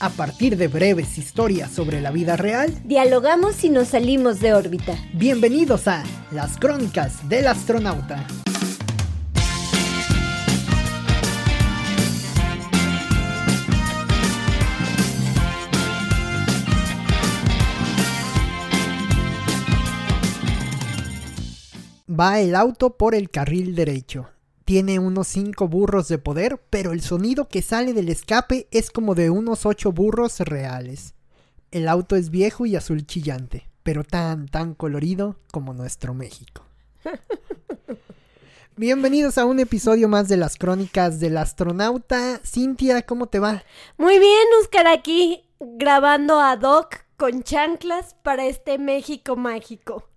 A partir de breves historias sobre la vida real, dialogamos y nos salimos de órbita. Bienvenidos a Las Crónicas del Astronauta. Va el auto por el carril derecho. Tiene unos 5 burros de poder, pero el sonido que sale del escape es como de unos 8 burros reales. El auto es viejo y azul chillante, pero tan, tan colorido como nuestro México. Bienvenidos a un episodio más de las crónicas del astronauta. Cintia, ¿cómo te va? Muy bien, Oscar, aquí grabando a Doc con chanclas para este México mágico.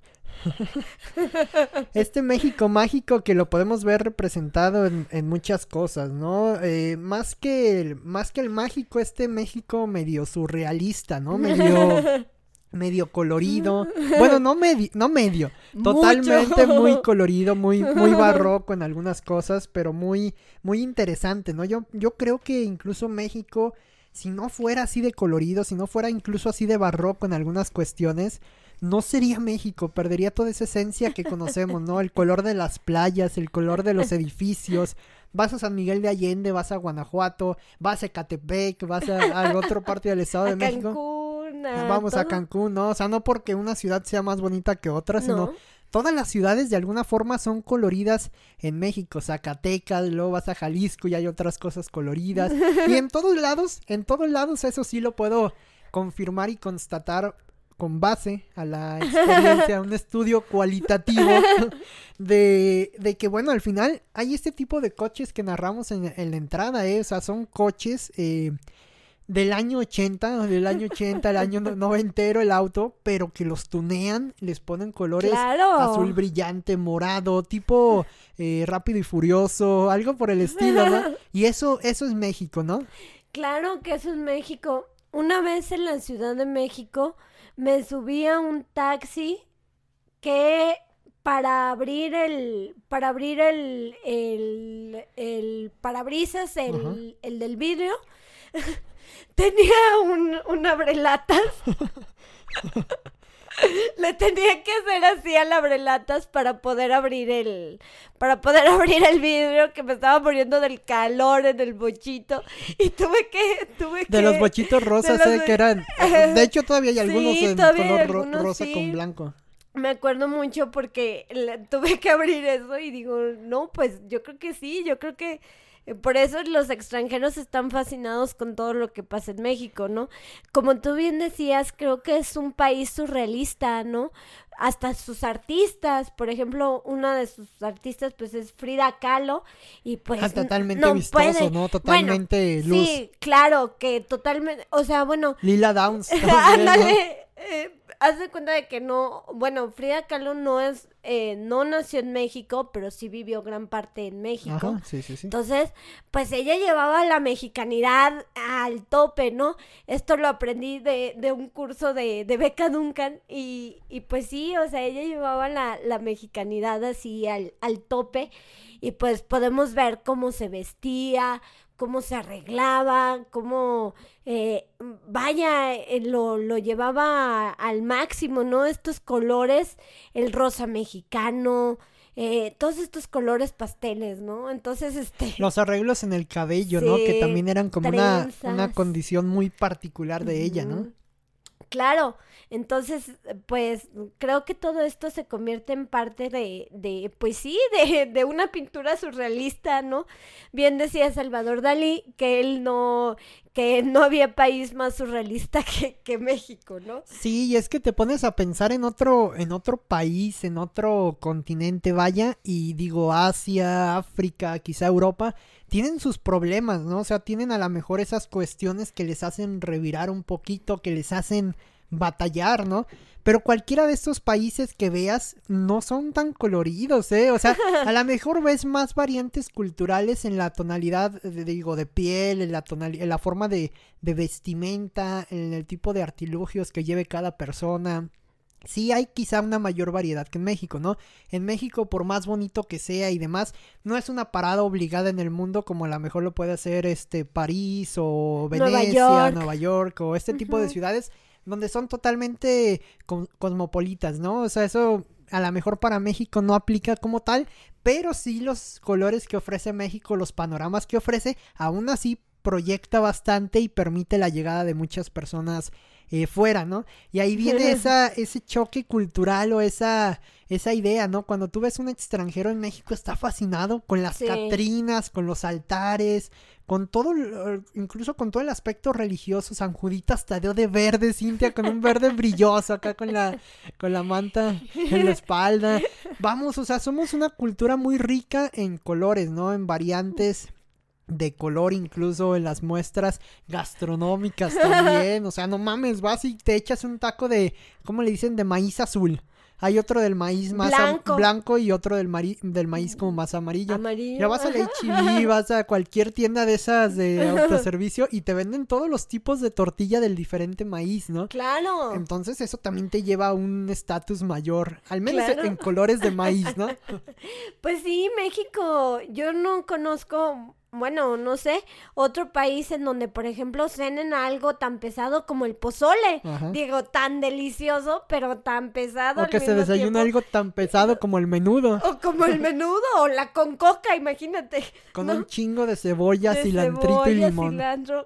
este México mágico que lo podemos ver representado en, muchas cosas, ¿no? Eh, más, que el, más que el mágico, este México medio surrealista, ¿no? Medio... medio colorido. Bueno, no medio, no medio. Totalmente muy colorido, muy, muy barroco en algunas cosas, pero muy, muy interesante, ¿no? Yo, yo creo que incluso México, si no fuera así de colorido, si no fuera incluso así de barroco en algunas cuestiones, no sería México, perdería toda esa esencia que conocemos, ¿no? El color de las playas, el color de los edificios. Vas a San Miguel de Allende, vas a Guanajuato, vas a Ecatepec, vas a, a otra parte del Estado de México. Cancún, Vamos a Cancún, ¿no? O sea, no porque una ciudad sea más bonita que otra, sino todas las ciudades de alguna forma son coloridas en México. Zacatecas, luego vas a Jalisco y hay otras cosas coloridas. y en todos lados, en todos lados, eso sí lo puedo confirmar y constatar con base a la experiencia, un estudio cualitativo de, de, que, bueno, al final hay este tipo de coches que narramos en, la entrada, ¿eh? o sea, son coches eh, del año 80, del año 80, el año noventero el auto, pero que los tunean, les ponen colores azul brillante, morado, tipo eh, rápido y furioso, algo por el estilo, ¿no? Y eso, eso es México, ¿no? Claro que eso es México. Una vez en la Ciudad de México, me subí a un taxi que para abrir el para abrir el el, el parabrisas el, el del vidrio tenía un, un abrelatas Le tenía que hacer así al abrelatas para poder abrir el para poder abrir el vidrio que me estaba muriendo del calor en el bochito. Y tuve que tuve de los bochitos rosas eh, que eran de hecho todavía hay algunos en color rosa con blanco. Me acuerdo mucho porque tuve que abrir eso y digo, no, pues yo creo que sí, yo creo que por eso los extranjeros están fascinados con todo lo que pasa en México, ¿no? Como tú bien decías, creo que es un país surrealista, ¿no? Hasta sus artistas, por ejemplo, una de sus artistas pues es Frida Kahlo y pues ah, totalmente vistoso, ¿no? Totalmente luz. Sí, claro, que totalmente, o sea, bueno, Lila Downs. Ándale, eh, haz de cuenta de que no, bueno, Frida Kahlo no es, eh, no nació en México, pero sí vivió gran parte en México. sí, sí, sí. Entonces, pues ella llevaba la mexicanidad al tope, ¿no? Esto lo aprendí de, de un curso de, de Beca Duncan y, y pues sí, o sea, ella llevaba la, la mexicanidad así al, al tope y pues podemos ver cómo se vestía, cómo se arreglaba, cómo, eh, vaya, eh, lo, lo, llevaba al máximo, ¿no? Estos colores, el rosa mexicano, eh, todos estos colores pasteles, ¿no? Entonces, este... Los arreglos en el cabello, ¿no? Que también eran como una, una, condición muy particular de ella, ¿no? Claro, entonces, pues creo que todo esto se convierte en parte de, de pues sí, de, de, una pintura surrealista, ¿no? Bien decía Salvador Dalí que él no, que no había país más surrealista que, que México, ¿no? Sí, y es que te pones a pensar en otro, en otro país, en otro continente, vaya, y digo Asia, África, quizá Europa, tienen sus problemas, ¿no? O sea, tienen a lo mejor esas cuestiones que les hacen revirar un poquito, que les hacen batallar, ¿no? Pero cualquiera de estos países que veas no son tan coloridos, ¿eh? O sea, a lo mejor ves más variantes culturales en la tonalidad, digo, de piel, en la, en la forma de, de vestimenta, en el tipo de artilugios que lleve cada persona sí hay quizá una mayor variedad que en México, ¿no? En México, por más bonito que sea y demás, no es una parada obligada en el mundo como a lo mejor lo puede hacer este París o Venecia, Nueva York, o este tipo de ciudades donde son totalmente cosmopolitas, ¿no? O sea, eso a lo mejor para México no aplica como tal, pero sí los colores que ofrece México, los panoramas que ofrece, aún así proyecta bastante y permite la llegada de muchas personas eh, fuera, ¿no? Y ahí viene esa, ese choque cultural o esa, esa idea, ¿no? Cuando tú ves un extranjero en México está fascinado con las catrinas, con los altares, con todo, incluso con todo el aspecto religioso. San Juditas Tadeo de verde, Cintia, con un verde brilloso acá con la, con la manta en la espalda. Vamos, o sea, somos una cultura muy rica en colores, ¿no? En variantes de color incluso en las muestras gastronómicas también. O sea, no mames, vas y te echas un taco de, ¿cómo le dicen? De maíz azul. Hay otro del maíz más blanco, y otro del, del maíz como más amarillo. Amarillo. Ya vas a la vas a cualquier tienda de esas de autoservicio y te venden todos los tipos de tortilla del diferente maíz, ¿no? Claro. Entonces eso también te lleva a un estatus mayor, al menos en colores de maíz, ¿no? pues sí, México, yo no conozco bueno, no sé, otro país en donde, por ejemplo, cenen algo tan pesado como el pozole. Digo, tan delicioso, pero tan pesado. O que se desayuna algo tan pesado como el menudo. O como el menudo, o la con coca, imagínate. Con un chingo de cebolla, cilantrito y limón.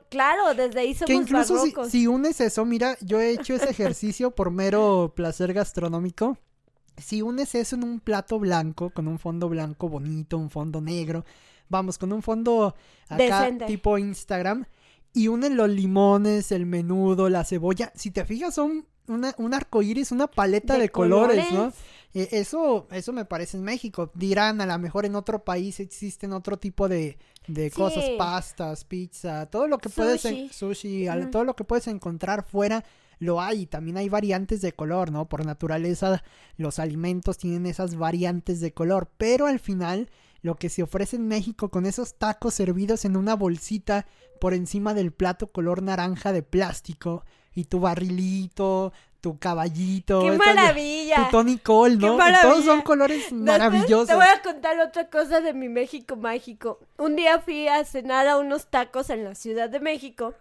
Claro, desde ahí somos Que incluso si, si unes eso, mira, yo he hecho ese ejercicio por mero placer gastronómico. Si unes eso en un plato blanco, con un fondo blanco bonito, un fondo negro, vamos, con un fondo acá tipo Instagram y unen los limones, el menudo, la cebolla. Si te fijas, son una, un arco iris, una paleta de, colores, ¿no? Eh, eso, eso me parece en México. Dirán, a lo mejor en otro país existen otro tipo de, de cosas, pastas, pizza, todo lo que puedes, sushi, todo lo que puedes encontrar fuera lo hay. También hay variantes de color, ¿no? Por naturaleza, los alimentos tienen esas variantes de color, pero al final lo que se ofrece en México con esos tacos servidos en una bolsita por encima del plato color naranja de plástico y tu barrilito, tu caballito. ¡Qué maravilla! Tu Tony Cole, ¿no? Todos son colores maravillosos. Te voy a contar otra cosa de mi México mágico. Un día fui a cenar a unos tacos en la Ciudad de México.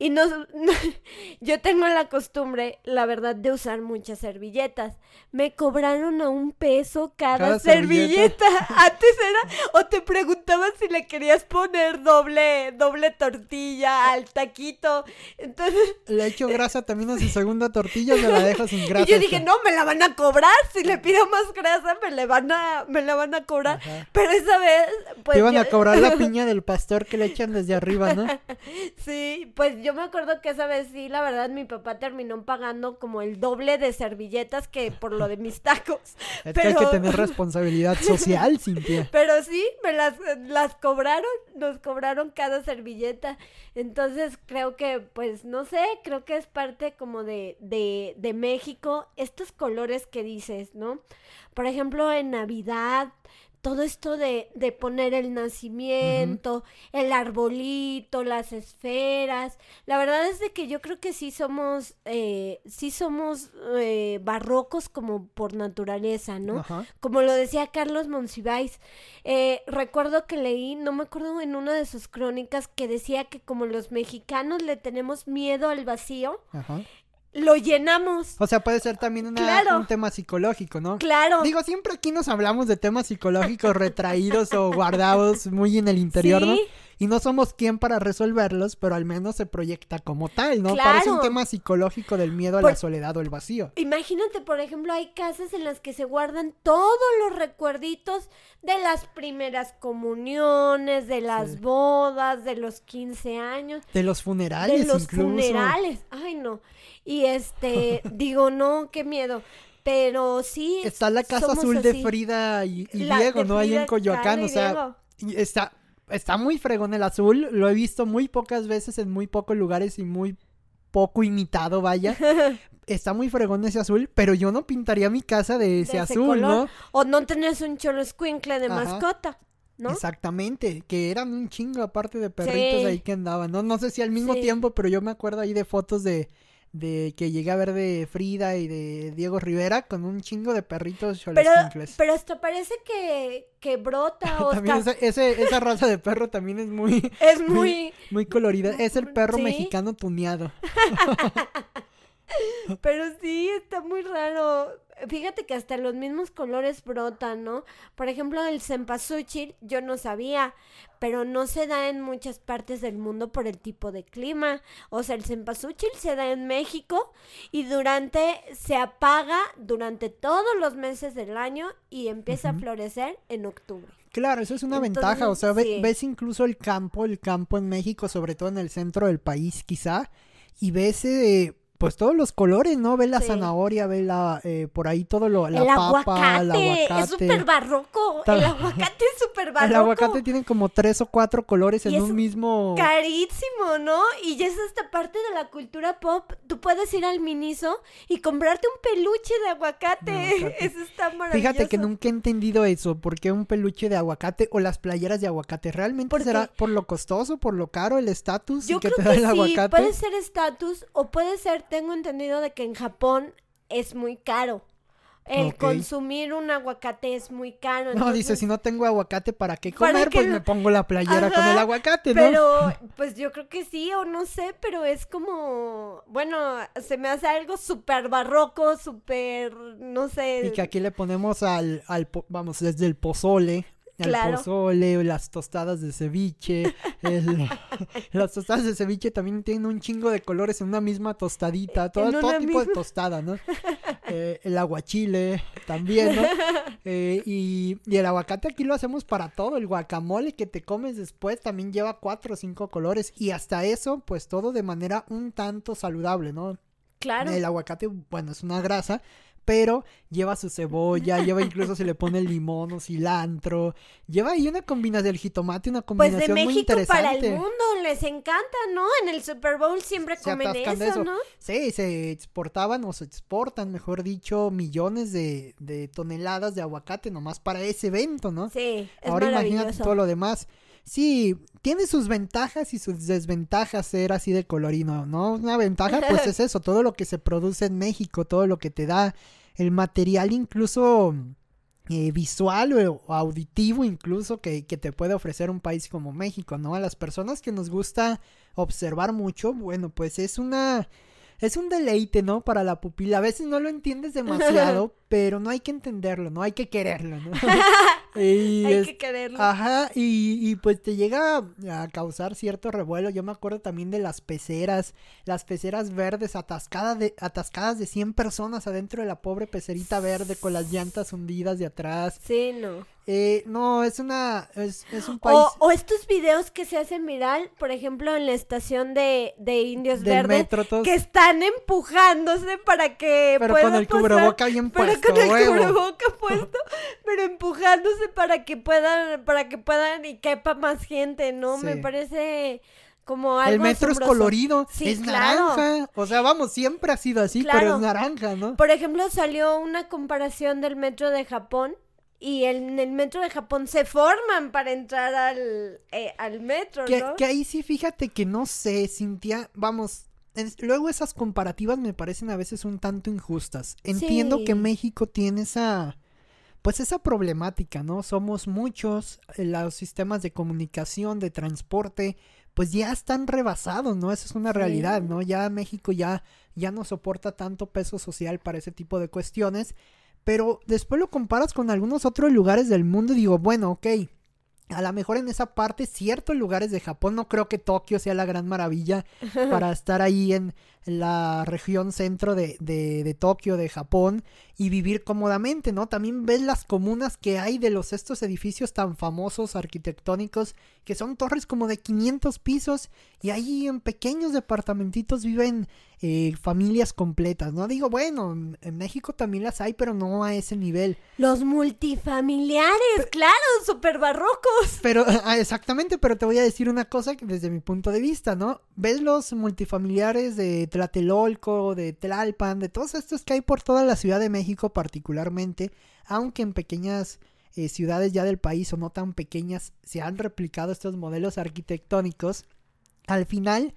Y no, yo tengo la costumbre, la verdad, de usar muchas servilletas. Me cobraron a un peso cada, servilleta. Antes era, o te preguntaban si le querías poner doble, doble tortilla al taquito. Entonces. Le echo grasa también a su segunda tortilla me la dejo sin grasa. Y yo dije, no, me la van a cobrar. Si le pido más grasa, me la van a, me la van a cobrar. Pero esa vez, pues. Te iban a cobrar la piña del pastor que le echan desde arriba, ¿no? sí, pues yo yo me acuerdo que esa vez sí, la verdad, mi papá terminó pagando como el doble de servilletas que por lo de mis tacos. Es que hay que tener responsabilidad social, Cintia. Pero sí, me las, las cobraron, nos cobraron cada servilleta. Entonces creo que, pues, no sé, creo que es parte como de, de, de México, estos colores que dices, ¿no? Por ejemplo, en Navidad todo esto de, de poner el nacimiento, el arbolito, las esferas. La verdad es de que yo creo que sí somos, eh, sí somos eh, barrocos como por naturaleza, ¿no? Como lo decía Carlos Monsiváis. Eh, recuerdo que leí, no me acuerdo en una de sus crónicas, que decía que como los mexicanos le tenemos miedo al vacío, Ajá lo llenamos. O sea, puede ser también un tema psicológico, ¿no? Claro. Digo, siempre aquí nos hablamos de temas psicológicos retraídos o guardados muy en el interior, ¿no? Y no somos quien para resolverlos, pero al menos se proyecta como tal, ¿no? Parece un tema psicológico del miedo a la soledad o el vacío. Imagínate, por ejemplo, hay casas en las que se guardan todos los recuerditos de las primeras comuniones, de las bodas, de los 15 años. De los funerales, De los funerales. Ay, no. Y este, digo, no, qué miedo. Pero sí. Está la casa azul de Frida y, Diego, ¿no? Ahí en Coyoacán, o sea, está, está muy fregón el azul. Lo he visto muy pocas veces en muy pocos lugares y muy poco imitado, vaya. está muy fregón ese azul, pero yo no pintaría mi casa de ese, azul, ¿no? O no tenés un cholo de mascota. ¿No? Exactamente, que eran un chingo aparte de perritos ahí que andaban, ¿no? No sé si al mismo tiempo, pero yo me acuerdo ahí de fotos de, de que llegué a ver de Frida y de Diego Rivera con un chingo de perritos pero, pero esto parece que, que brota o también ese, esa raza de perro también es muy es muy muy, colorida. Es el perro mexicano tuneado pero sí está muy raro fíjate que hasta los mismos colores brotan, ¿no? Por ejemplo, el cempasúchil yo no sabía, pero no se da en muchas partes del mundo por el tipo de clima. O sea, el cempasúchil se da en México y durante se apaga durante todos los meses del año y empieza a florecer en octubre. Claro, eso es una ventaja, o sea, ves incluso el campo, el campo en México, sobre todo en el centro del país quizá, y ves eh, pues todos los colores, ¿no? Ve la zanahoria, ve la, eh, por ahí todo lo, la el papa, aguacate, el aguacate. Es súper barroco. El aguacate es súper barroco. El aguacate tiene como tres o cuatro colores en un mismo. Carísimo, ¿no? Y ya es esta parte de la cultura pop. Tú puedes ir al Miniso y comprarte un peluche de aguacate. Eso está maravilloso. Fíjate que nunca he entendido eso. ¿Por qué un peluche de aguacate o las playeras de aguacate? ¿Realmente será por lo costoso, por lo caro, el estatus que te da el aguacate? Puede ser estatus o puede ser tengo entendido de que en Japón es muy caro. El consumir un aguacate es muy caro. No, dice, si no tengo aguacate, ¿para qué comer? pues me pongo la playera con el aguacate, ¿no? Pero, pues yo creo que sí, o no sé, pero es como, bueno, se me hace algo súper barroco, súper, no sé. Y que aquí le ponemos al, al, vamos, desde el pozole, el pozole, las tostadas de ceviche. las tostadas de ceviche también tienen un chingo de colores en una misma tostadita, todo, todo tipo de tostada, ¿no? Eh, el aguachile también, ¿no? Eh, y, y, el aguacate aquí lo hacemos para todo. El guacamole que te comes después también lleva cuatro o cinco colores. Y hasta eso, pues todo de manera un tanto saludable, ¿no? Claro. El aguacate, bueno, es una grasa, pero lleva su cebolla, lleva incluso se le pone limón o cilantro, lleva ahí una combinación del jitomate, una combinación pues de México para el mundo, les encanta, ¿no? En el Super Bowl siempre comen eso, ¿no? Sí, se exportaban o se exportan, mejor dicho, millones de, de toneladas de aguacate nomás para ese evento, ¿no? Sí, es Ahora imagínate todo lo demás. Sí, tiene sus ventajas y sus desventajas ser así de colorino, ¿no? Una ventaja pues es eso, todo lo que se produce en México, todo lo que te da el material incluso eh, visual o, auditivo incluso que, que, te puede ofrecer un país como México, ¿no? A las personas que nos gusta observar mucho, bueno, pues es una es un deleite, ¿no? Para la pupila. A veces no lo entiendes demasiado, pero no hay que entenderlo, no hay que quererlo, ¿no? hay que quererlo. Ajá, y, pues te llega a, causar cierto revuelo. Yo me acuerdo también de las peceras, las peceras verdes atascadas de, atascadas de 100 personas adentro de la pobre pecerita verde con las llantas hundidas de atrás. Sí, no. Eh, no, es una. Es, un país. O, estos videos que se hacen viral, por ejemplo, en la estación de, de Indios Verdes. Que están empujándose para que. Pero con el cubreboca bien puesto. Pero con el cubreboca puesto. pero empujándose para que puedan. Para que puedan y quepa más gente, ¿no? Me parece como algo El metro es colorido, es naranja. O sea, vamos, siempre ha sido así, pero es naranja, ¿no? Por ejemplo, salió una comparación del metro de Japón y en el metro de Japón se forman para entrar al, eh, al metro, que, ¿no? Que ahí sí, fíjate que no sé, Cintia, vamos, luego esas comparativas me parecen a veces un tanto injustas. Entiendo que México tiene esa, pues esa problemática, ¿no? Somos muchos, eh, los sistemas de comunicación, de transporte, pues ya están rebasados, ¿no? Esa es una realidad, ¿no? Ya México ya, ya no soporta tanto peso social para ese tipo de cuestiones. Pero después lo comparas con algunos otros lugares del mundo y digo, bueno, ok. A lo mejor en esa parte, ciertos lugares de Japón, no creo que Tokio sea la gran maravilla para estar ahí en la región centro de, de, de, Tokio, de Japón, y vivir cómodamente, ¿no? También ves las comunas que hay de los estos edificios tan famosos arquitectónicos, que son torres como de 500 pisos, y ahí en pequeños departamentitos viven eh, familias completas, ¿no? Digo, bueno, en México también las hay, pero no a ese nivel. Los multifamiliares, claro, súper barrocos. Pero, ah, exactamente, pero te voy a decir una cosa desde mi punto de vista, ¿no? Ves los multifamiliares de Tlatelolco, de Tlalpan, de todos estos que hay por toda la Ciudad de México particularmente, aunque en pequeñas eh, ciudades ya del país o no tan pequeñas se han replicado estos modelos arquitectónicos, al final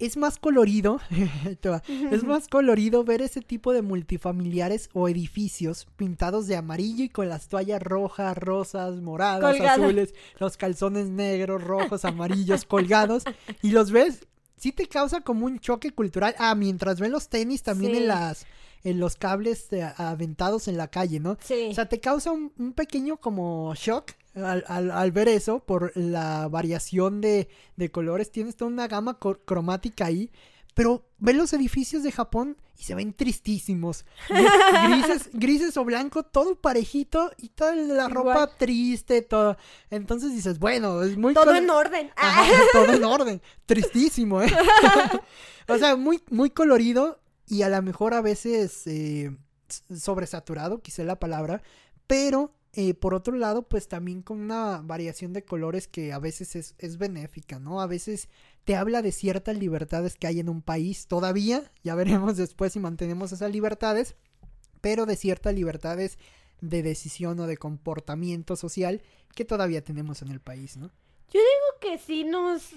es más colorido, es más colorido ver ese tipo de multifamiliares o edificios pintados de amarillo y con las toallas rojas, rosas, moradas, azules, los calzones negros, rojos, amarillos colgados y los ves, sí te causa como un choque cultural. Ah, mientras ven los tenis también en las en los cables aventados en la calle, ¿no? Sí. O sea, te causa un, un pequeño como shock al, ver eso, por la variación de, colores, tienes toda una gama cromática ahí. Pero ven los edificios de Japón y se ven tristísimos. Grises, grises o blanco, todo parejito y toda la ropa triste, todo. Entonces dices, bueno, es muy... Todo en orden. todo en orden. Tristísimo, ¿eh? o sea, muy, muy colorido y a lo mejor a veces eh, sobresaturado, quizá la palabra, pero eh, por otro lado, pues también con una variación de colores que a veces es, es, benéfica, ¿no? A veces te habla de ciertas libertades que hay en un país todavía, ya veremos después si mantenemos esas libertades, pero de ciertas libertades de decisión o de comportamiento social que todavía tenemos en el país, ¿no? Yo digo que sí nos,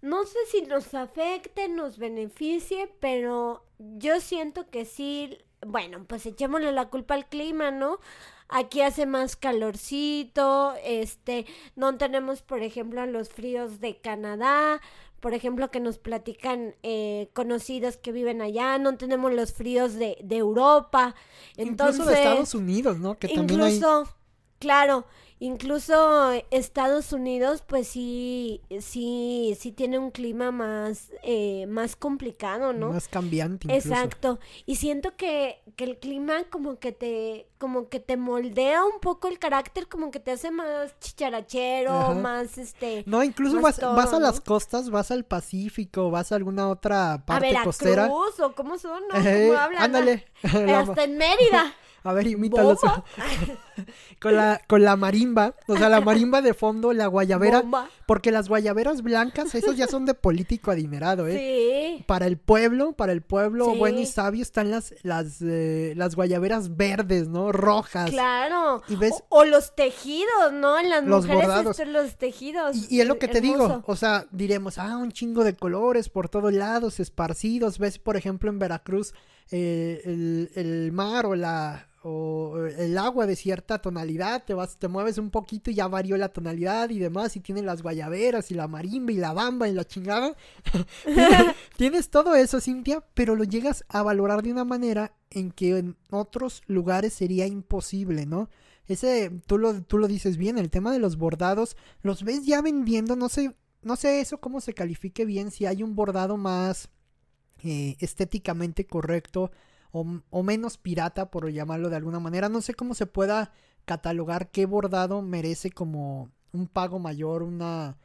no sé si nos afecte, nos beneficie, pero yo siento que sí, bueno, pues echémosle la culpa al clima, ¿no? Aquí hace más calorcito, este, no tenemos, por ejemplo, los fríos de Canadá, por ejemplo, que nos platican eh, conocidos que viven allá, no tenemos los fríos de, de Europa. Entonces, incluso de Estados Unidos, ¿no? Que incluso, claro, Incluso Estados Unidos, pues sí, sí, sí tiene un clima más, eh, más complicado, ¿no? Más cambiante. Incluso. Exacto. Y siento que, que el clima como que te, como que te moldea un poco el carácter, como que te hace más chicharachero, más este. No, incluso vas, vas a las costas, vas al Pacífico, vas a alguna otra parte a costera. o cómo son, ¿no? ¿Cómo hablan? Ándale. Hasta en Mérida. A ver, imítalo. con la con la marimba, o sea, la marimba de fondo, la guayabera, porque las guayaberas blancas, esas ya son de político adinerado, ¿eh? Sí. Para el pueblo, para el pueblo bueno y sabio están las las eh, las guayaberas verdes, ¿no? Rojas. Claro. Y ves o, los tejidos, ¿no? En las los mujeres bordados. los tejidos. Y, es lo que te digo, o sea, diremos, ah, un chingo de colores por todos lados, esparcidos, ves por ejemplo en Veracruz eh, el, el mar o la o el agua de cierta tonalidad, te vas, te mueves un poquito y ya varió la tonalidad y demás, y tienes las guayaberas y la marimba y la bamba y la chingada. tienes todo eso, Cintia, pero lo llegas a valorar de una manera en que en otros lugares sería imposible, ¿no? Ese, tú lo, tú lo dices bien, el tema de los bordados, los ves ya vendiendo, no sé, no sé eso cómo se califique bien, si hay un bordado más eh, estéticamente correcto, o, menos pirata, por llamarlo de alguna manera. No sé cómo se pueda catalogar qué bordado merece como un pago mayor, una...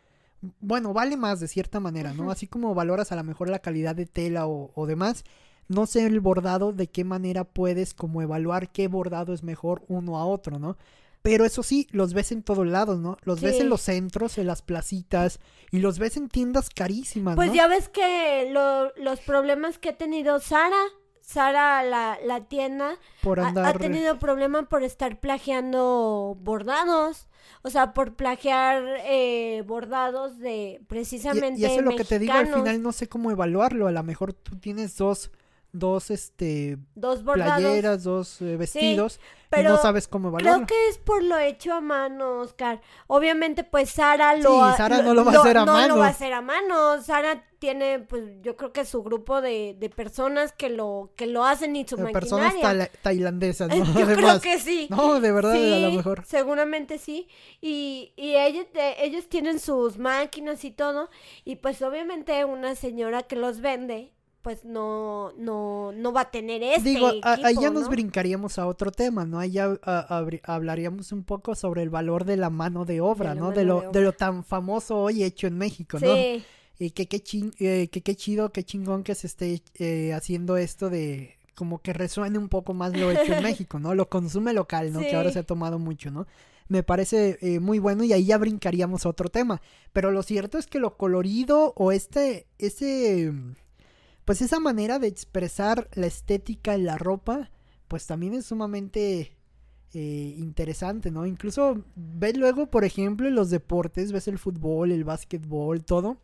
Bueno, vale más de cierta manera, ¿no? Así como valoras a lo mejor la calidad de tela o, o demás, no sé el bordado de qué manera puedes como evaluar qué bordado es mejor uno a otro, ¿no? Pero eso sí, los ves en todos lados, ¿no? Los ves en los centros, en las placitas y los ves en tiendas carísimas. Pues ya ves que los problemas que ha tenido Sara Sara, la, la tienda, ha, tenido problema por estar plagiando bordados. O sea, por plagiar eh, bordados de precisamente. Y, y eso es lo que te digo, al final no sé cómo evaluarlo. A lo mejor tú tienes dos dos este dos playeras, dos eh, vestidos pero no sabes cómo evaluarlo. Creo que es por lo hecho a mano, Oscar. Obviamente pues Sara lo Sí, Sara no lo va a hacer a mano. No lo va a hacer a mano. Sara tiene pues yo creo que su grupo de, de personas que lo que lo hacen y su de personas tailandesas, ¿no? Yo creo que sí. No, de verdad, a lo mejor. Seguramente sí. Y, y ellos, ellos tienen sus máquinas y todo. Y pues obviamente una señora que los vende pues no, no, no va a tener este Digo, ahí ya nos brincaríamos a otro tema, ¿no? Ahí ya hablaríamos un poco sobre el valor de la mano de obra, ¿no? De lo, de, lo tan famoso hoy hecho en México, ¿no? Sí. Y que qué eh, que, qué chido, qué chingón que se esté eh, haciendo esto de como que resuene un poco más lo hecho en México, ¿no? Lo consume local, ¿no? Que ahora se ha tomado mucho, ¿no? Me parece eh, muy bueno y ahí ya brincaríamos a otro tema. Pero lo cierto es que lo colorido o este, ese pues esa manera de expresar la estética en la ropa, pues también es sumamente eh, interesante, ¿no? Incluso ves luego, por ejemplo, en los deportes, ves el fútbol, el básquetbol, todo,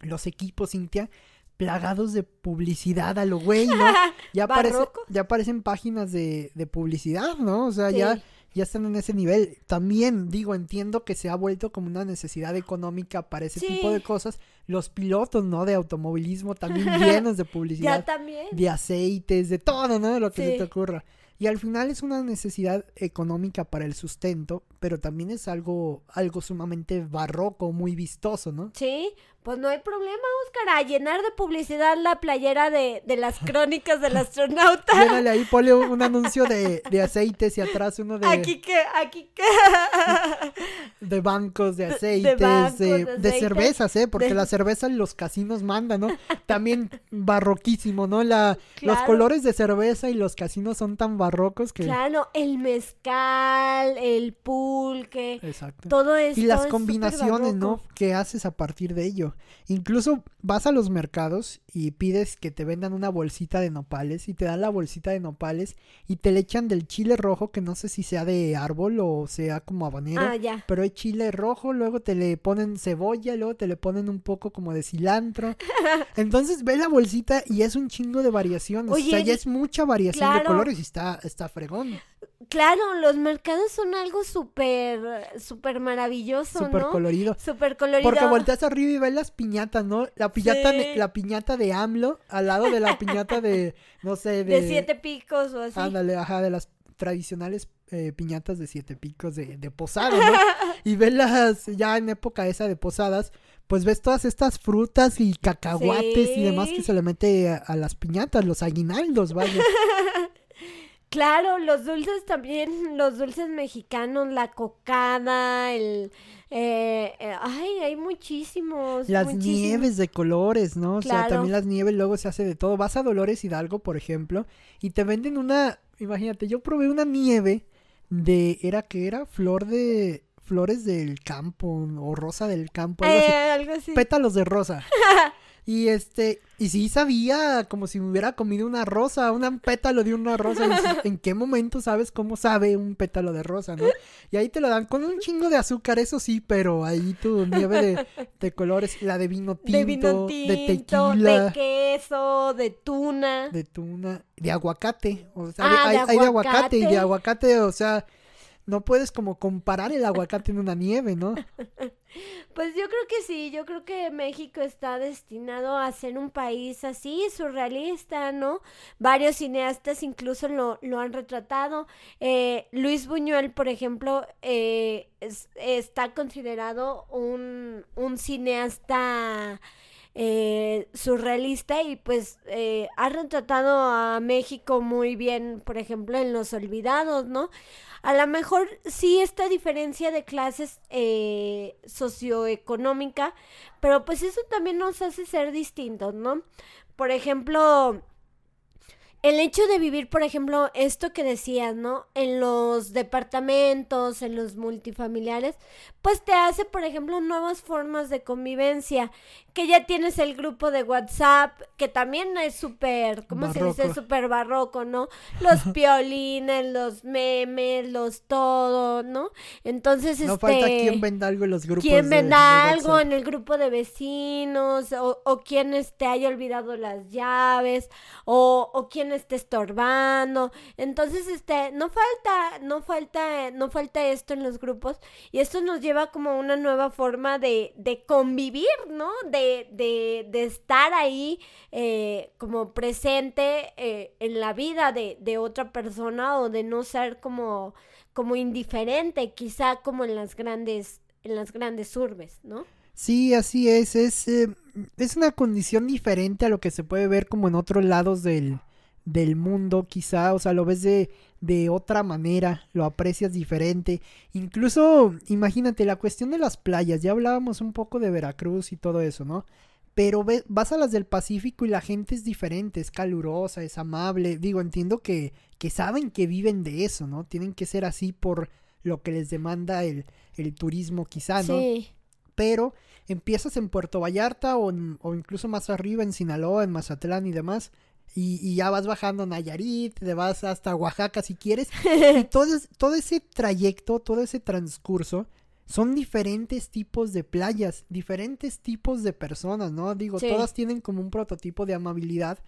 los equipos, Cintia, plagados de publicidad a lo güey, ¿no? Ya, aparece, ya aparecen páginas de, de publicidad, ¿no? O sea, ya ya están en ese nivel. También digo, entiendo que se ha vuelto como una necesidad económica para ese tipo de cosas. Los pilotos, ¿no? De automovilismo también llenos de publicidad. ya también. De aceites, de todo, ¿no? De lo que se te ocurra. Y al final es una necesidad económica para el sustento, pero también es algo, algo sumamente barroco, muy vistoso, ¿no? Sí, pues no hay problema, Oscar, a llenar de publicidad la playera de, de las crónicas del astronauta. Llénale ahí, ponle un, anuncio de, de, aceites y atrás uno de... Aquí que, aquí que... de bancos de aceites, de, cervezas, ¿eh? Porque la cerveza los casinos mandan, ¿no? También barroquísimo, ¿no? La, Los colores de cerveza y los casinos son tan barrocos que... Claro, el mezcal, el pulque, Exacto. todo eso. Y las combinaciones, ¿no? Que haces a partir de ello. Incluso vas a los mercados y pides que te vendan una bolsita de nopales y te dan la bolsita de nopales y te le echan del chile rojo que no sé si sea de árbol o sea como habanero, ah, ya. pero hay chile rojo, luego te le ponen cebolla, luego te le ponen un poco como de cilantro. Entonces ve la bolsita y es un chingo de variaciones, o sea, ya es mucha variación de colores y está está fregón. Claro, los mercados son algo súper, súper maravilloso, súper colorido. Súper colorido. Porque volteas arriba y ves las piñatas, ¿no? La piñata, la piñata de AMLO al lado de la piñata de, no sé, de... De siete picos o así. Ándale, ajá, de las tradicionales eh, piñatas de siete picos de, de posada, ¿no? y ves las, ya en época esa de posadas, pues ves todas estas frutas y cacahuates y demás que se le mete a, a las piñatas, los aguinaldos, vaya. Claro, los dulces también, los dulces mexicanos, la cocada, el... Eh, eh, ay, hay muchísimos. Las nieves de colores, ¿no? O sea, también las nieves luego se hace de todo. Vas a Dolores Hidalgo, por ejemplo, y te venden una, imagínate, yo probé una nieve de, ¿era qué era? Flor de, flores del campo o rosa del campo, algo, eh, algo así. Pétalos de rosa. Y este, y sí sabía como si me hubiera comido una rosa, un pétalo de una rosa. ¿En qué momento sabes cómo sabe un pétalo de rosa, no? Y ahí te lo dan con un chingo de azúcar, eso sí, pero ahí tu nieve de, colores, la de vino tinto, de, vino tinto, de tequila, de queso, de tuna, de tuna, de aguacate, o sea, ah, hay, hay de aguacate y de aguacate, o sea, no puedes como comparar el aguacate en una nieve, ¿no? Pues yo creo que sí, yo creo que México está destinado a ser un país así, surrealista, ¿no? Varios cineastas incluso lo, lo han retratado. Eh, Luis Buñuel, por ejemplo, eh, está considerado un, un cineasta eh, surrealista y pues eh, ha retratado a México muy bien, por ejemplo, en Los Olvidados, ¿no? A lo mejor sí esta diferencia de clases eh, socioeconómica, pero pues eso también nos hace ser distintos, ¿no? Por ejemplo, el hecho de vivir, por ejemplo, esto que decías, ¿no? En los departamentos, en los multifamiliares, pues te hace, por ejemplo, nuevas formas de convivencia, que ya tienes el grupo de WhatsApp, que también es súper, ¿cómo se dice? Súper barroco, ¿no? Los piolines, los memes, los todo, ¿no? Entonces, no este... falta quien venda algo en los grupos Quien venda algo en el grupo de vecinos, o, o quien te este, haya olvidado las llaves, o, o quien esté estorbando. Entonces, este, no falta, no falta, no falta esto en los grupos, y esto nos lleva como una nueva forma de, de convivir, ¿no? De, de, de estar ahí eh, como presente eh, en la vida de, de, otra persona o de no ser como, como indiferente, quizá como en las grandes, en las grandes urbes, ¿no? Sí, así es, es, eh, es una condición diferente a lo que se puede ver como en otros lados del, del mundo, quizá, o sea, lo ves de, de otra manera, lo aprecias diferente. Incluso, imagínate, la cuestión de las playas, ya hablábamos un poco de Veracruz y todo eso, ¿no? Pero vas a las del Pacífico y la gente es diferente, es calurosa, es amable. Digo, entiendo que, que saben que viven de eso, ¿no? Tienen que ser así por lo que les demanda el, el turismo, quizá, ¿no? Sí. Pero empiezas en Puerto Vallarta o, o incluso más arriba en Sinaloa, en Mazatlán y demás y, ya vas bajando Nayarit, te vas hasta Oaxaca si quieres. y todo, todo ese trayecto, todo ese transcurso, son diferentes tipos de playas, diferentes tipos de personas, ¿no? Digo, todas tienen como un prototipo de amabilidad,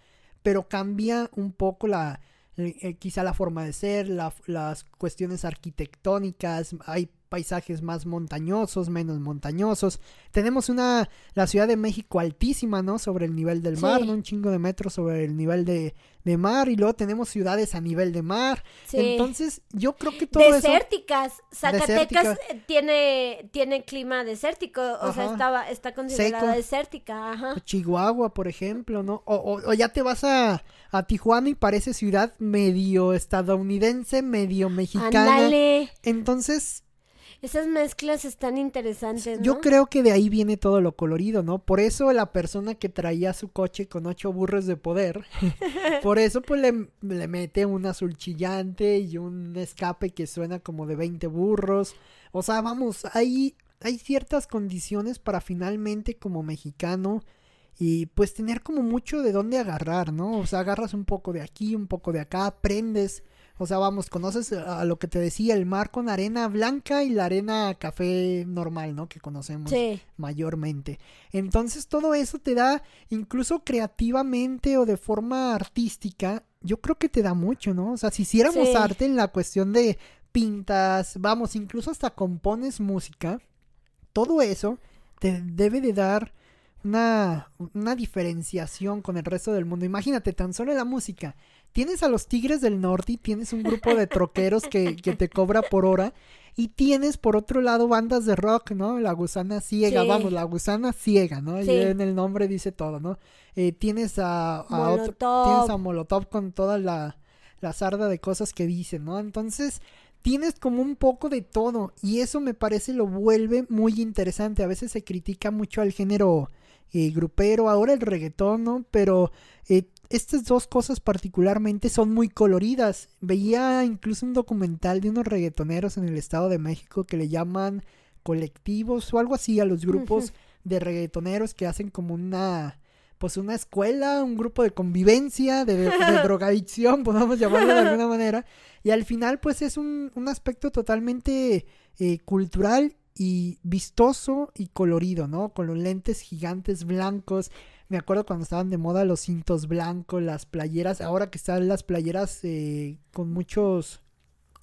pero cambia un poco la, eh, quizá la forma de ser, las cuestiones arquitectónicas, hay paisajes más montañosos, menos montañosos. Tenemos una, la Ciudad de México altísima, ¿no? Sobre el nivel del mar, ¿no? Un chingo de metros sobre el nivel de, de mar y luego tenemos ciudades a nivel de mar. Entonces, yo creo que todo Desérticas. Zacatecas tiene tiene clima desértico, o sea, estaba está considerada desértica, Ajá. Chihuahua, por ejemplo, ¿no? O, o, ya te vas a, a, Tijuana y parece ciudad medio estadounidense, medio mexicana. Ándale. Entonces, esas mezclas están interesantes. ¿no? Yo creo que de ahí viene todo lo colorido, ¿no? Por eso la persona que traía su coche con ocho burros de poder, por eso pues le, le, mete un azul chillante y un escape que suena como de 20 burros. O sea, vamos, hay, hay ciertas condiciones para finalmente como mexicano y pues tener como mucho de dónde agarrar, ¿no? O sea, agarras un poco de aquí, un poco de acá, aprendes o sea, vamos, conoces a lo que te decía, el mar con arena blanca y la arena café normal, ¿no? Que conocemos mayormente. Entonces todo eso te da, incluso creativamente o de forma artística, yo creo que te da mucho, ¿no? O sea, si hiciéramos arte en la cuestión de pintas, vamos, incluso hasta compones música, todo eso te debe de dar una, una diferenciación con el resto del mundo. Imagínate, tan solo la música tienes a los Tigres del Norte y tienes un grupo de troqueros que, que te cobra por hora. Y tienes por otro lado bandas de rock, ¿no? La gusana ciega, vamos, la gusana ciega, ¿no? Y en el nombre dice todo, ¿no? Eh, tienes a, Molotov. tienes a Molotov con toda la, la sarda de cosas que dicen, ¿no? Entonces, tienes como un poco de todo y eso me parece lo vuelve muy interesante. A veces se critica mucho al género eh, grupero, ahora el reggaetón, ¿no? Pero eh, estas dos cosas particularmente son muy coloridas. Veía incluso un documental de unos reggaetoneros en el Estado de México que le llaman colectivos o algo así a los grupos de reggaetoneros que hacen como una pues una escuela, un grupo de convivencia, de, drogadicción, podemos llamarlo de alguna manera. Y al final, pues es un, un aspecto totalmente eh, cultural y vistoso y colorido, ¿no? Con los lentes gigantes blancos me acuerdo cuando estaban de moda los cintos blancos, las playeras. Ahora que están las playeras eh, con muchos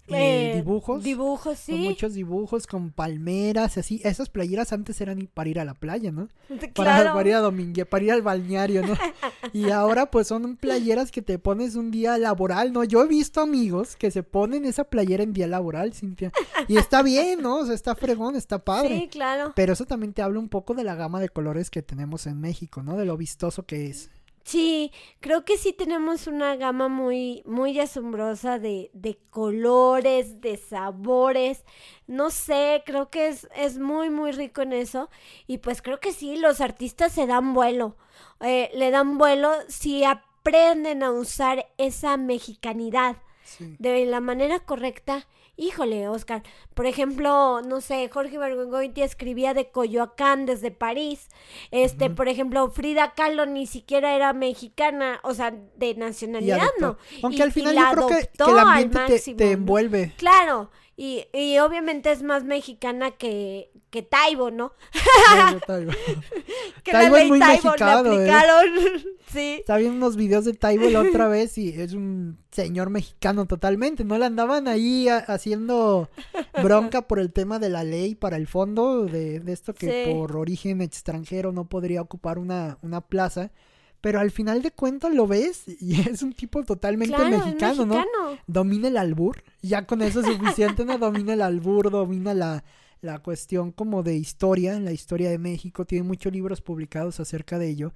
eh, dibujos. Dibujos, sí. Con muchos dibujos, con palmeras, así. Esas playeras antes eran para ir a la playa, ¿no? Para, para ir a Domingue, para ir al balneario, ¿no? y ahora pues son playeras que te pones un día laboral, ¿no? Yo he visto amigos que se ponen esa playera en día laboral, Cintia. Y está bien, ¿no? O sea, está fregón, está padre. Sí, claro. Pero eso también te habla un poco de la gama de colores que tenemos en México, ¿no? De lo vistoso que es. Sí, creo que sí tenemos una gama muy, muy asombrosa de, de colores, de sabores. No sé, creo que es, es muy, muy rico en eso. Y pues creo que sí, los artistas se dan vuelo. Eh, le dan vuelo si aprenden a usar esa mexicanidad de la manera correcta híjole, Oscar, por ejemplo, no sé, Jorge Bergoglio escribía de Coyoacán desde París. Este, por ejemplo, Frida Kahlo ni siquiera era mexicana, o sea, de nacionalidad, ¿no? Aunque al final yo creo que, el ambiente te, envuelve. Claro, y, y obviamente es más mexicana que, que Taibo, ¿no? Taibo. que Taibo es muy Taibo mexicano, ¿eh? sí. Estaba viendo unos videos de Taibo la otra vez y es un señor mexicano totalmente. No le andaban ahí haciendo bronca por el tema de la ley para el fondo de, de esto que por origen extranjero no podría ocupar una, una plaza. Pero al final de cuentas lo ves y es un tipo totalmente mexicano, ¿no? Domina el albur. Ya con eso es suficiente, ¿no? Domina el albur, domina la, la cuestión como de historia, la historia de México. Tiene muchos libros publicados acerca de ello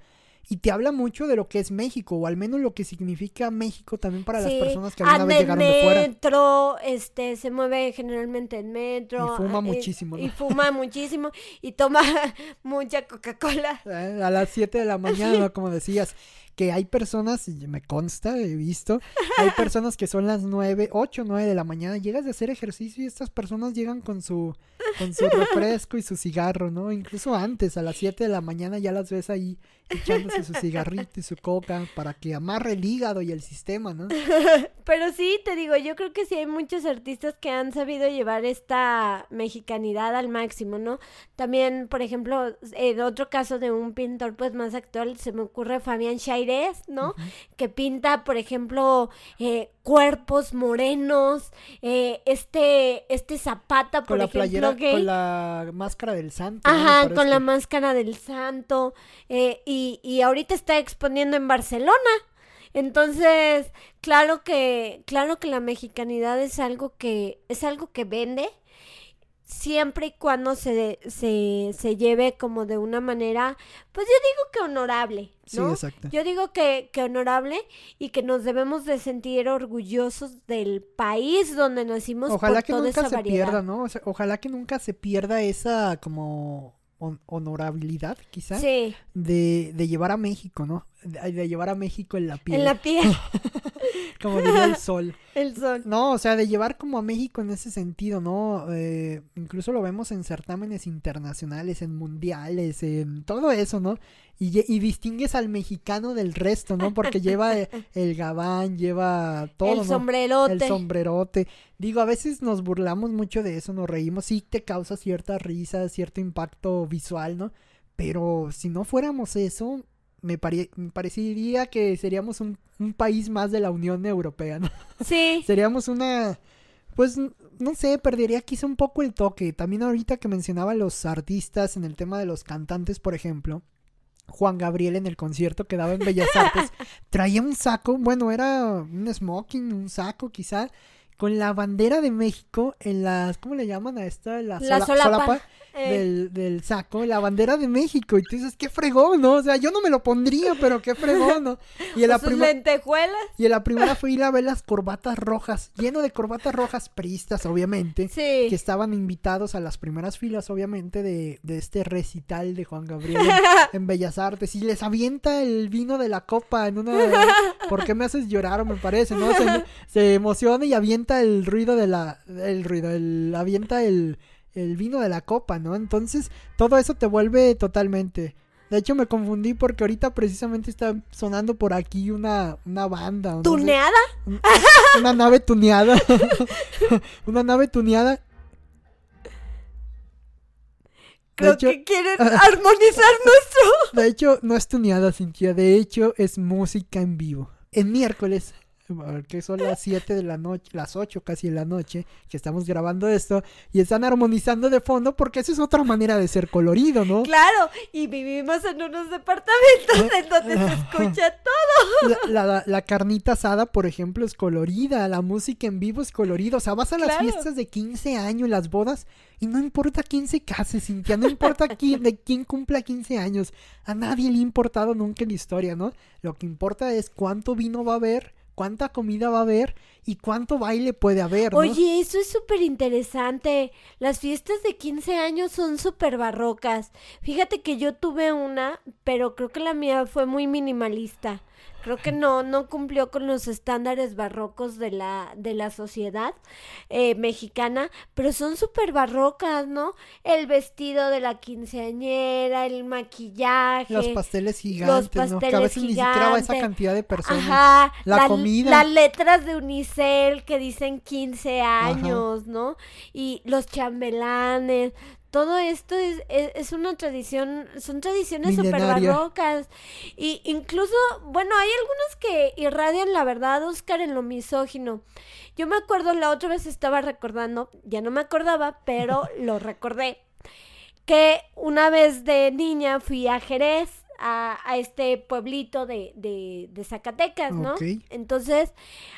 y te habla mucho de lo que es México, o al menos lo que significa México también para las personas que alguna vez llegaron de fuera. metro, este, se mueve generalmente en metro. Y fuma ah, muchísimo. Y fuma muchísimo, y toma mucha Coca-Cola. Eh, a las 7 de la mañana, como decías que hay personas, y me consta, he visto, hay personas que son las 9, 8, 9 de la mañana, llegas de hacer ejercicio y estas personas llegan con su con su refresco y su cigarro, ¿no? Incluso antes, a las 7 de la mañana ya las ves ahí echándose su cigarrito y su coca para que amarre el hígado y el sistema, ¿no? Pero sí, te digo, yo creo que sí hay muchos artistas que han sabido llevar esta mexicanidad al máximo, ¿no? También, por ejemplo, en otro caso de un pintor pues más actual, se me ocurre Fabián Chairés, ¿no? Que pinta, por ejemplo, eh, cuerpos morenos, eh, este, este Zapata, por con la ejemplo, playera, con la máscara del santo. Ajá, con la máscara del santo, eh, y, y ahorita está exponiendo en Barcelona. Entonces, claro que, claro que la mexicanidad es algo que, es algo que vende, siempre y cuando se, se, se lleve como de una manera, pues yo digo que honorable, ¿no? Sí, exacto. Yo digo que, que honorable y que nos debemos de sentir orgullosos del país donde nacimos Ojalá por que toda nunca esa se variedad. pierda, ¿no? O sea, ojalá que nunca se pierda esa como honorabilidad, quizá, Sí, de, de llevar a México, ¿no? De, de llevar a México en la piel, en la piel, como diría el sol. el sol. No, o sea, de llevar como a México en ese sentido, ¿no? Eh, incluso lo vemos en certámenes internacionales, en mundiales, en todo eso, ¿no? Y, distingues al mexicano del resto, ¿no? Porque lleva el, el gabán, lleva todo, el ¿no? sombrerote. El sombrerote. Digo, a veces nos burlamos mucho de eso, nos reímos, sí te causa cierta risa, cierto impacto visual, ¿no? Pero si no fuéramos eso, me, pare- me parecería que seríamos un, un país más de la Unión Europea, ¿no? Sí, Seríamos una, pues, no sé, perdería quizá un poco el toque. También ahorita que mencionaba los artistas en el tema de los cantantes, por ejemplo. Juan Gabriel en el concierto que daba en Bellas Artes traía un saco, bueno, era un smoking, un saco quizá, con la bandera de México en las, ¿cómo le llaman a esta? La, La sola- solapa. eh, del, del saco, la bandera de México. Y tú dices, qué fregón, ¿no? O sea, yo no me lo pondría, pero qué fregón, ¿no? Y en la prima- lentejuelas. y en la primera fila ver las corbatas rojas, lleno de corbatas rojas priistas, obviamente, Sí. que estaban invitados a las primeras filas, obviamente, de, de este recital de Juan Gabriel en, en Bellas Artes. Y les avienta el vino de la copa en una... ¿Por qué me haces llorar? Me parece, ¿no? Se, se emociona y avienta el ruido de la... El ruido, el, avienta el, el vino de la copa, ¿no? Entonces, todo eso te vuelve totalmente... De hecho, me confundí porque ahorita precisamente está sonando por aquí una, una banda. o no sé, ¿Tuneada? un- una nave tuneada. una nave tuneada. Creo hecho- que quieren armonizar nuestro. De hecho, no es tuneada, Cintia. De hecho, es música en vivo. En miércoles, que son las 7 de la noche, las 8 casi de la noche, que estamos grabando esto, y están armonizando de fondo porque esa es otra manera de ser colorido, ¿no? Claro, y vivimos en unos departamentos en donde se escucha todo. La, la- la carnita asada, por ejemplo, es colorida, la música en vivo es colorida. O sea, vas a las Claro. fiestas de 15 años, las bodas, y no importa quién se case, Cintia, no importa quién, de quién cumpla 15 años. A nadie le ha importado nunca en la historia, ¿no? Lo que importa es cuánto vino va a haber, cuánta comida va a haber y cuánto baile puede haber, ¿no? Oye, eso es súper interesante. Las fiestas de 15 años son súper barrocas. Fíjate que yo tuve una, pero creo que la mía fue muy minimalista. Creo que no, no cumplió con los estándares barrocos de la, de la sociedad eh, mexicana, pero son súper barrocas, ¿no? El vestido de la quinceañera, el maquillaje. Los pasteles gigantes, ¿no? Que a pasteles veces ni siquiera va esa cantidad de personas. Ajá, La comida. Las letras de Unicel que dicen 15 años, ¿no? Y los chambelanes. Todo esto es, es, es una tradición, son tradiciones súper barrocas. Y incluso, bueno, hay algunos que irradian la verdad, Oscar, en lo misógino. Yo me acuerdo, la otra vez estaba recordando, ya no me acordaba, pero lo recordé, que una vez de niña fui a Jerez, a, a este pueblito de, de, de Zacatecas, ¿no? Ok. Entonces,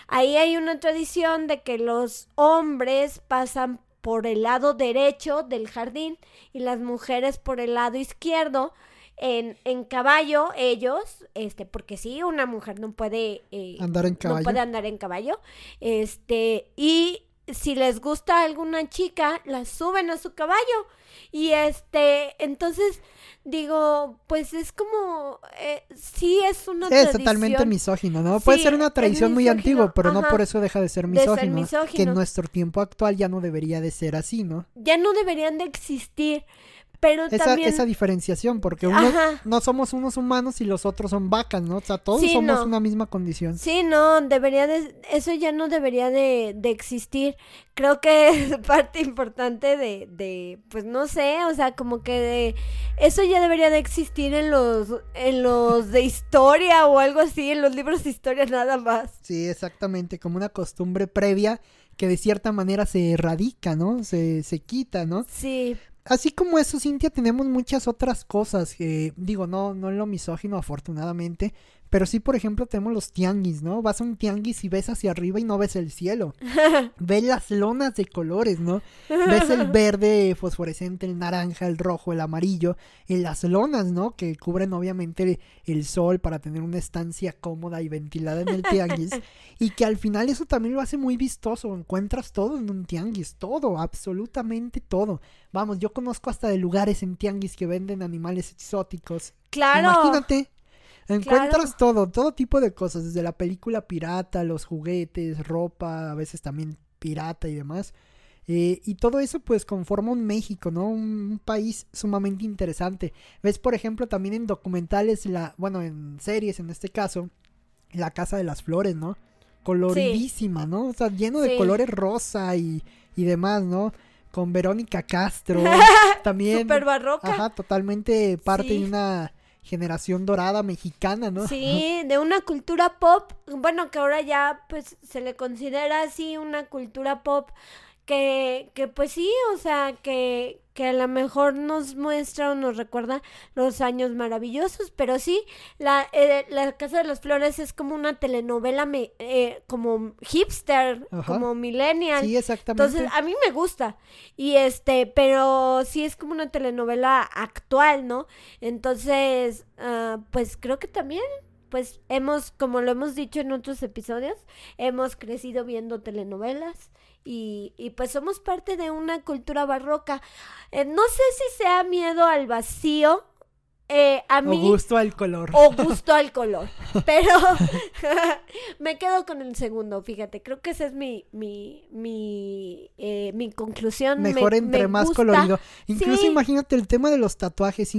ahí hay una tradición de que los hombres pasan por el lado derecho del jardín y las mujeres por el lado izquierdo. En, en caballo, ellos, este, porque sí, una mujer no puede eh, Andar en no caballo. puede andar en caballo. Este, y si les gusta alguna chica, la suben a su caballo. Y este, entonces digo, pues es como, eh, sí es una es totalmente misógino, ¿no? Puede ser una tradición muy antigua, pero no por eso deja de ser misógino, Que en nuestro tiempo actual ya no debería de ser así, ¿no? Ya no deberían de existir. Pero esa, también... esa diferenciación, porque uno, no somos unos humanos y los otros son vacas, ¿no? O sea, todos somos una misma condición. Sí, no, debería de, eso ya no debería de, de existir. Creo que es parte importante de, de, pues no sé, o sea, como que de, eso ya debería de existir en los, en los de historia o algo así, en los libros de historia nada más. Sí, exactamente, como una costumbre previa que de cierta manera se erradica, ¿no? Se, se quita, ¿no? Sí. Así como eso, Cintia, tenemos muchas otras cosas. que digo, no, no en lo misógino, afortunadamente. Pero sí, por ejemplo, tenemos los tianguis, ¿no? Vas a un tianguis y ves hacia arriba y no ves el cielo. ves las lonas de colores, ¿no? Ves el verde fosforescente, el naranja, el rojo, el amarillo. Y las lonas, ¿no? Que cubren obviamente el sol para tener una estancia cómoda y ventilada en el tianguis. y que al final eso también lo hace muy vistoso. Encuentras todo en un tianguis, todo, absolutamente todo. Vamos, yo conozco hasta de lugares en tianguis que venden animales exóticos. Claro. Imagínate Encuentras todo, todo tipo de cosas, desde la película pirata, los juguetes, ropa, a veces también pirata y demás. Eh, y todo eso pues conforma un México, ¿no? Un, país sumamente interesante. Ves, por ejemplo, también en documentales, la, bueno, en series en este caso, La Casa de las Flores, ¿no? Coloridísima, ¿no? O sea, lleno de colores rosa y, y demás, ¿no? Con Verónica Castro. también. Super barroca. Ajá, totalmente parte de una generación dorada mexicana, ¿no? Sí, de una cultura pop, bueno, que ahora ya pues se le considera así una cultura pop que, que pues sí, o sea, que, que a lo mejor nos muestra o nos recuerda los años maravillosos, pero sí, la, eh, la Casa de las Flores es como una telenovela me, eh, como hipster, como millennial. Sí, exactamente. Entonces, a mí me gusta. Y este, pero sí es como una telenovela actual, ¿no? Entonces, uh, pues creo que también pues hemos, como lo hemos dicho en otros episodios, hemos crecido viendo telenovelas y, y pues somos parte de una cultura barroca. Eh, no sé si sea miedo al vacío. Eh, a mí, o gusto al color. O gusto al color. Pero me quedo con el segundo, fíjate. Creo que esa es mi, mi, mi, eh, mi conclusión. Mejor entre más colorido. Incluso imagínate el tema de los tatuajes.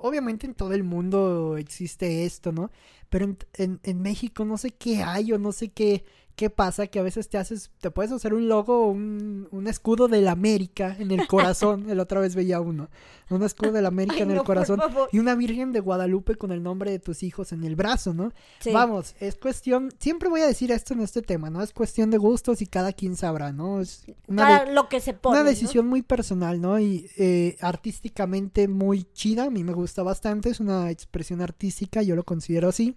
obviamente en todo el mundo existe esto, ¿no? Pero en, en México no sé qué hay o no sé qué ¿Qué pasa? Que a veces te haces, te puedes hacer un logo, un, un escudo de la América en el corazón. el otra vez veía uno. Un escudo de la América en el corazón. Y una Virgen de Guadalupe con el nombre de tus hijos en el brazo, ¿no? Vamos, es cuestión, siempre voy a decir esto en este tema, ¿no? Es cuestión de gustos y cada quien sabrá, ¿no? Es una lo que se pone, Una decisión muy personal, ¿no? Y eh, artísticamente muy chida, a mí me gusta bastante, es una expresión artística, yo lo considero así.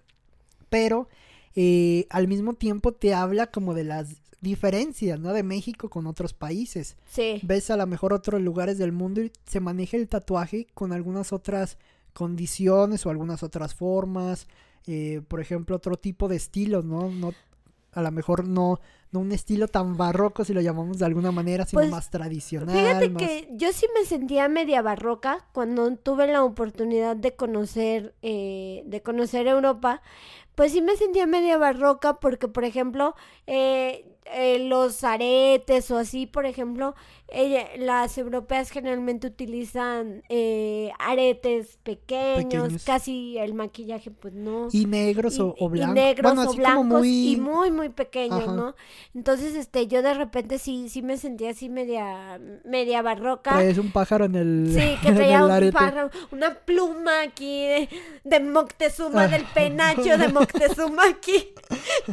Pero eh, al mismo tiempo te habla como de las diferencias, ¿no? De México con otros países. Sí. Ves a lo mejor otros lugares del mundo y se maneja el tatuaje con algunas otras condiciones o algunas otras formas. Eh, por ejemplo, otro tipo de estilos, ¿no? no a lo mejor no, no un estilo tan barroco, si lo llamamos de alguna manera, sino pues, más tradicional. Fíjate que yo sí me sentía media barroca cuando tuve la oportunidad de conocer, eh, de conocer Europa, pues sí me sentía media barroca porque, por ejemplo, eh, eh, los aretes o así, por ejemplo, las europeas generalmente utilizan eh, aretes pequeños, casi el maquillaje pues no. Y negros o, blancos. Y negros o blancos y muy, muy pequeños, ¿no? Entonces, este, yo de repente sí, sí me sentía así media, media barroca. Traes un pájaro en el Sí, que traía un pájaro, una pluma aquí de, Moctezuma, del penacho de Moctezuma aquí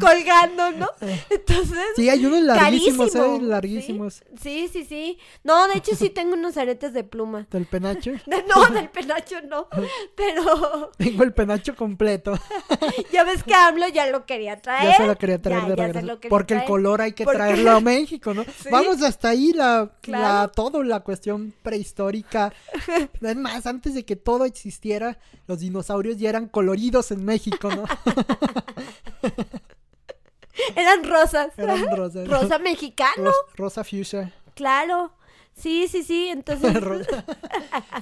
colgando, ¿no? Entonces... Sí, hay unos larguísimos, ¿eh? Larguísimos. sí, sí. sí. No, de hecho sí tengo unos aretes de pluma. ¿Del penacho? no, del penacho no. Pero. Tengo el penacho completo. ya ves que AMLO ya lo quería traer. Ya se lo quería traer de regreso. Porque el color hay que traerlo a México, ¿no? Vamos hasta ahí la, la todo, la cuestión prehistórica. Es más, antes de que todo existiera, los dinosaurios ya eran coloridos en México, ¿no? Eran rosas. Eran rosas. Rosa mexicano. Ros- rosa fuchsia. Claro. Sí, sí, sí. Entonces. Rosa-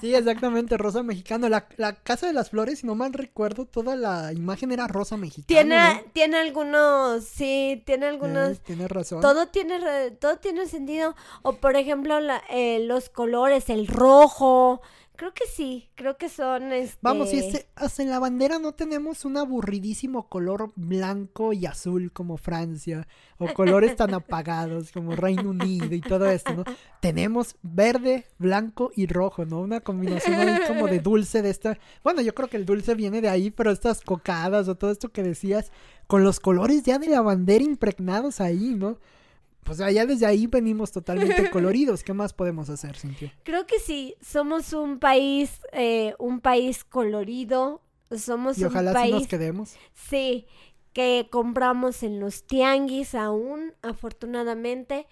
sí, exactamente, rosa mexicano. La, la Casa de las Flores, si no mal recuerdo, toda la imagen era rosa mexicano. tiene, ¿no? tiene algunos. Sí, tiene algunos. Eh, tienes razón. Todo tiene, todo tiene sentido. O por ejemplo, la- eh, los colores, el rojo. Creo que sí, creo que son este. Vamos, y este, hasta en la bandera no tenemos un aburridísimo color blanco y azul como Francia, o colores tan apagados como Reino Unido y todo esto, ¿no? Tenemos verde, blanco y rojo, ¿no? Una combinación ahí como de dulce de esta. Bueno, yo creo que el dulce viene de ahí, pero estas cocadas o todo esto que decías, con los colores ya de la bandera impregnados ahí, ¿no? Pues ya desde ahí venimos totalmente coloridos. ¿Qué más podemos hacer, Cintia? Creo que sí, somos un país, eh, un país colorido. Somos Y un ojalá sí país. nos quedemos. Sí, que compramos en los tianguis aún, afortunadamente.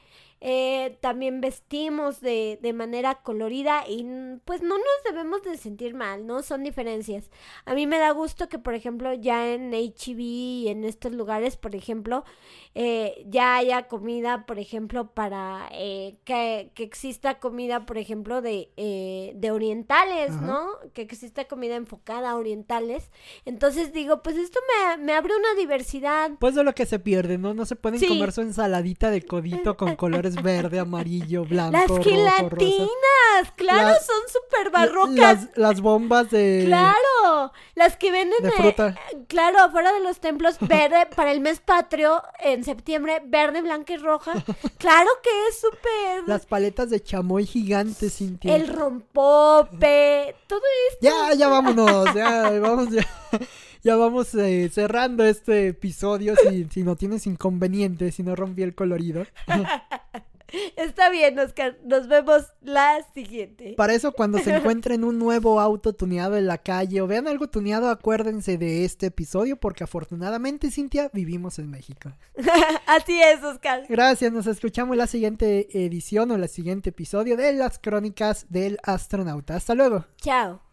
Eh, también vestimos de, de manera colorida y mm, pues no nos debemos de sentir mal, ¿no? Son diferencias. A mí me da gusto que, por ejemplo, ya en HB y en estos lugares, por ejemplo, eh, ya haya comida, por ejemplo, para eh, que, que exista comida, por ejemplo, de, de orientales, Ajá. ¿no? Que exista comida enfocada a orientales. Entonces digo, pues esto me, me abre una diversidad. Pues de lo que se pierde, ¿no? No se pueden Sí. comer su ensaladita de codito con colores verde, amarillo, blanco, Las rojo, gelatinas, rosa. claro, La- son súper barrocas. Las, las bombas de... Claro, las que venden de eh, claro, afuera de los templos, verde para el mes patrio en septiembre, verde, blanca y roja. Claro que es súper. Las paletas de chamoy gigantes, Cintia. El rompope, todo esto. Ya, ya vámonos, ya vamos, ya, ya vamos eh, cerrando este episodio si, si no tienes inconveniente, si no rompí el colorido. Está bien, Oscar. Nos vemos la siguiente. Para eso, cuando se encuentren un nuevo auto tuneado en la calle o vean algo tuneado, acuérdense de este episodio porque afortunadamente, Cintia, vivimos en México. Así es, Oscar. Gracias, nos escuchamos en la siguiente edición o el siguiente episodio de las crónicas del astronauta. Hasta luego. Chao.